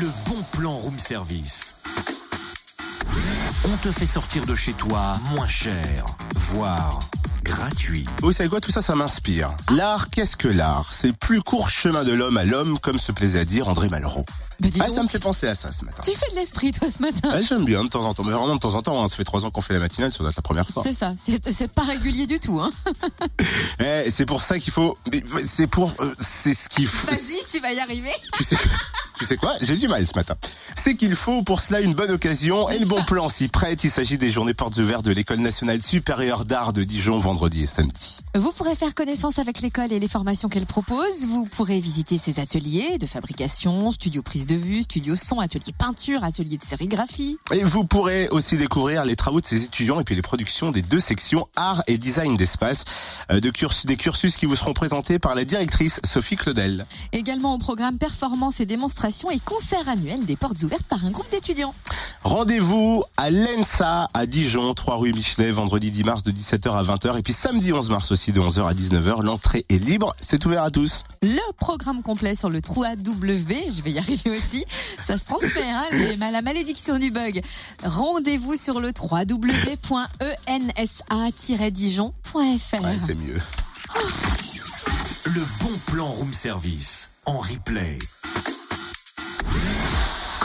Le bon plan room service. On te fait sortir de chez toi moins cher, voire gratuit. Vous savez quoi, tout ça, ça m'inspire. L'art, qu'est-ce que l'art? C'est le plus court chemin de l'homme à l'homme, comme se plaisait à dire André Malraux. Mais dis Ah, ça me fait penser à ça ce matin. Tu fais de l'esprit, toi, ce matin. Ah, J'aime bien de temps en temps, mais vraiment de temps en temps. hein. Ça fait trois ans qu'on fait la matinale, ça doit être la première fois. C'est ça, c'est pas régulier du tout. Hein. Eh, c'est pour ça qu'il faut. C'est pour. euh, C'est ce qu'il faut. Vas-y, tu vas y arriver. Tu sais, tu sais quoi? J'ai du mal ce matin. C'est qu'il faut pour cela une bonne occasion et le bon plan s'y prête. Il s'agit des journées portes ouvertes de l'École nationale supérieure d'art de Dijon vendredi et samedi. Vous pourrez faire connaissance avec l'école et les formations qu'elle propose. Vous pourrez visiter ses ateliers de fabrication, studio prise de vue, studio son, atelier peinture, atelier de sérigraphie. Et vous pourrez aussi découvrir les travaux de ses étudiants et puis les productions des deux sections art et design d'espace, euh, de cursus, des cursus qui vous seront présentés par la directrice Sophie Claudel. Également au programme performances et démonstrations et concerts annuels des portes ouvertes par un groupe d'étudiants. Rendez-vous à l'ENSA à Dijon, 3 rue Michelet, vendredi 10 mars de 17h à 20h et puis samedi 11 mars aussi de 11h à 19h. L'entrée est libre, c'est ouvert à tous. Le programme complet sur le 3W, je vais y arriver aussi, ça se transmet, hein, les- la malédiction du bug. Rendez-vous sur le www.ensa-dijon.fr. Ouais, c'est mieux. Le bon plan room service en replay.